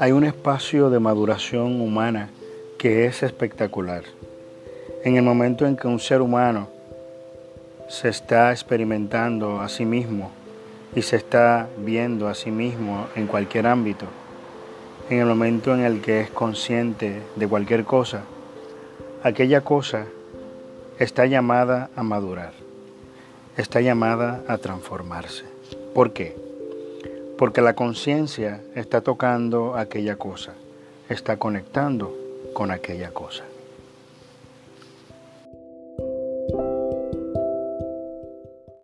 Hay un espacio de maduración humana que es espectacular. En el momento en que un ser humano se está experimentando a sí mismo y se está viendo a sí mismo en cualquier ámbito, en el momento en el que es consciente de cualquier cosa, aquella cosa está llamada a madurar, está llamada a transformarse. ¿Por qué? Porque la conciencia está tocando aquella cosa, está conectando con aquella cosa.